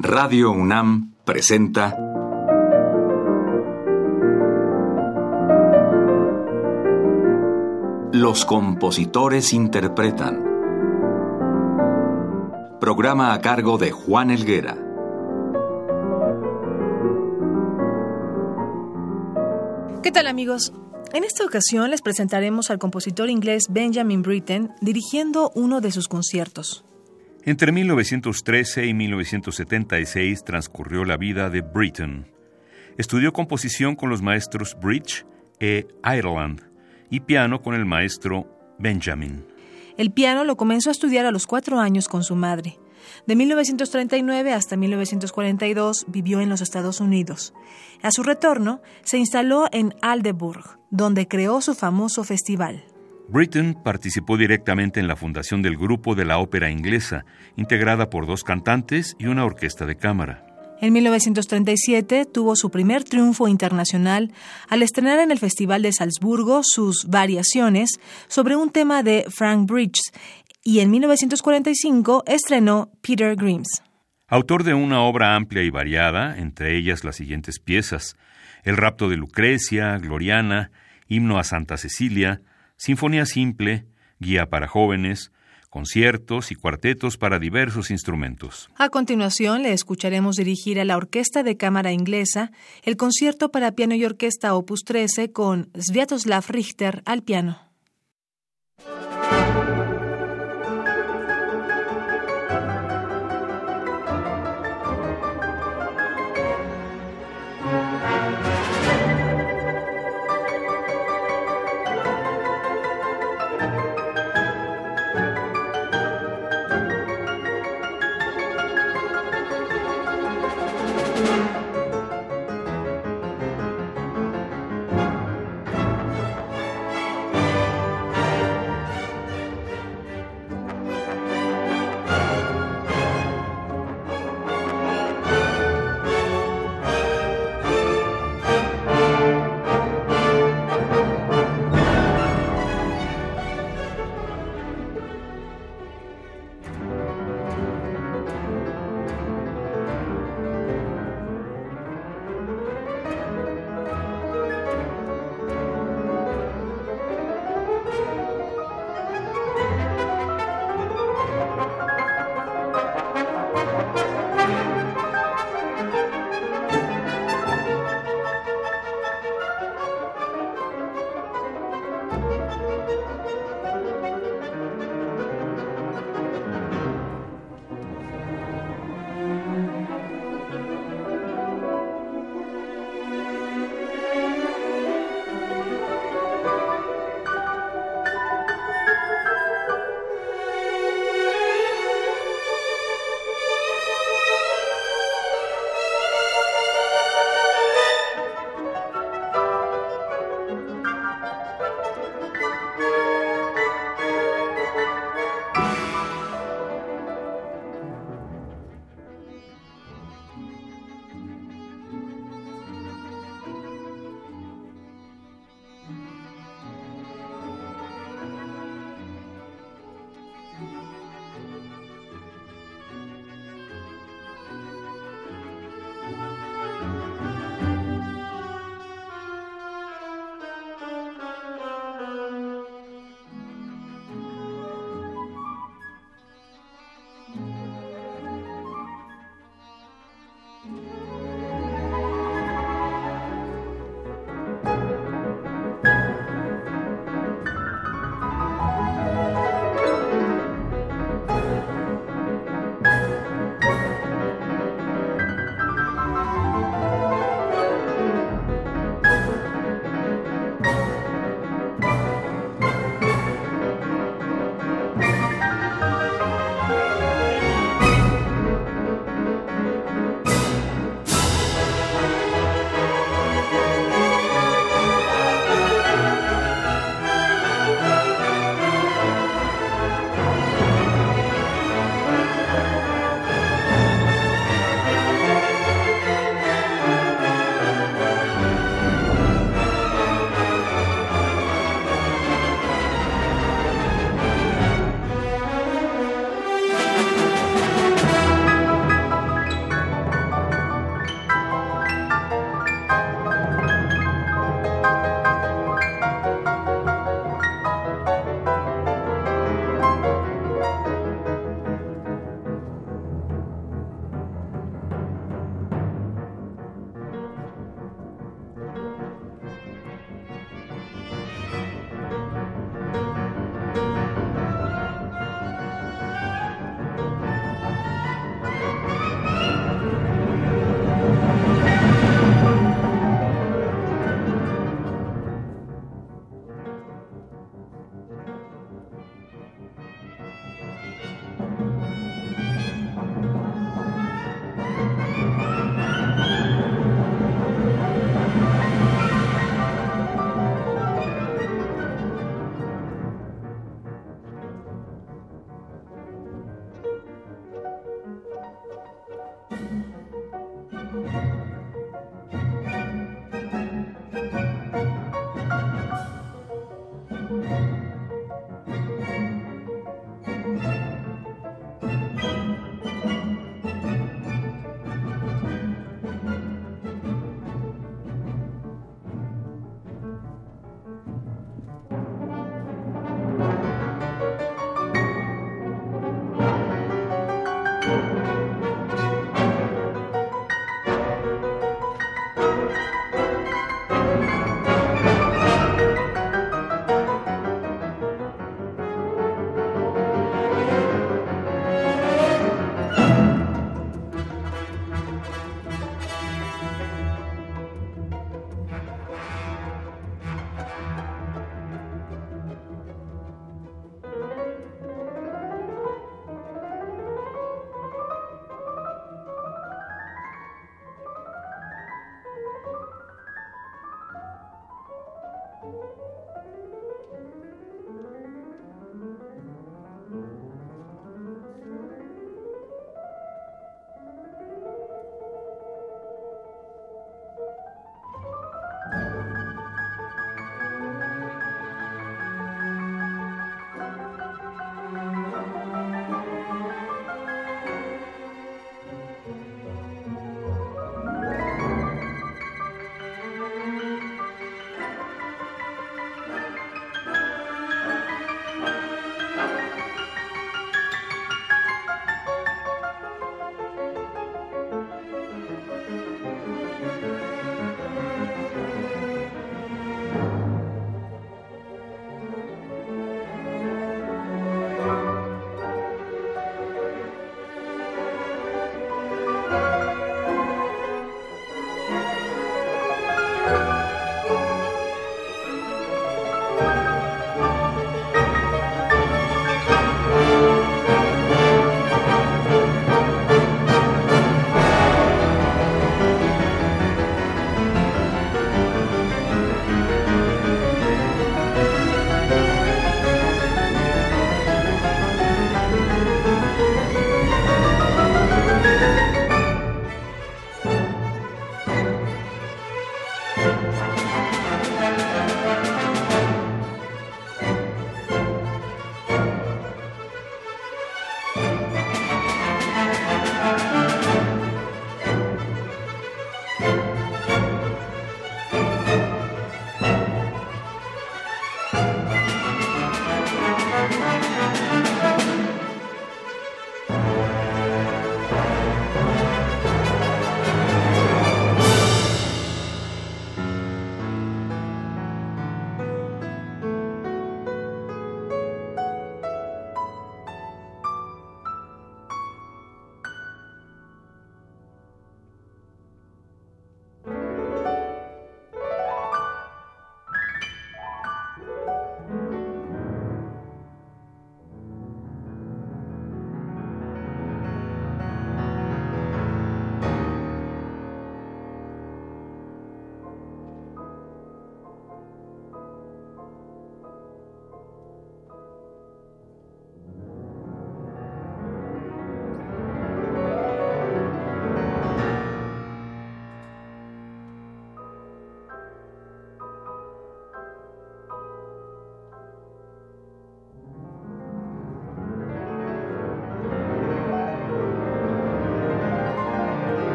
Radio UNAM presenta Los compositores interpretan. Programa a cargo de Juan Elguera. ¿Qué tal amigos? En esta ocasión les presentaremos al compositor inglés Benjamin Britten dirigiendo uno de sus conciertos. Entre 1913 y 1976 transcurrió la vida de Britten. Estudió composición con los maestros Bridge e Ireland y piano con el maestro Benjamin. El piano lo comenzó a estudiar a los cuatro años con su madre. De 1939 hasta 1942 vivió en los Estados Unidos. A su retorno, se instaló en Aldeburgh, donde creó su famoso festival. Britten participó directamente en la fundación del grupo de la ópera inglesa, integrada por dos cantantes y una orquesta de cámara. En 1937 tuvo su primer triunfo internacional al estrenar en el Festival de Salzburgo sus variaciones sobre un tema de Frank Bridges y en 1945 estrenó Peter Grimes. Autor de una obra amplia y variada, entre ellas las siguientes piezas: El rapto de Lucrecia, Gloriana, Himno a Santa Cecilia, Sinfonía simple, guía para jóvenes, conciertos y cuartetos para diversos instrumentos. A continuación, le escucharemos dirigir a la Orquesta de Cámara Inglesa el concierto para piano y orquesta Opus 13 con Sviatoslav Richter al piano.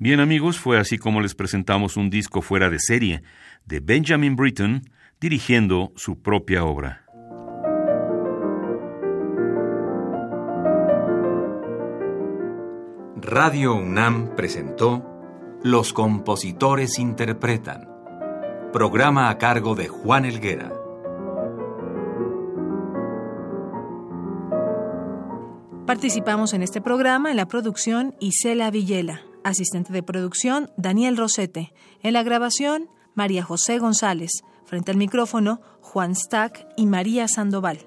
Bien amigos, fue así como les presentamos un disco fuera de serie de Benjamin Britten dirigiendo su propia obra. Radio UNAM presentó Los compositores interpretan, programa a cargo de Juan Elguera. Participamos en este programa en la producción Isela Villela, asistente de producción Daniel Rosete, en la grabación María José González, frente al micrófono Juan Stack y María Sandoval.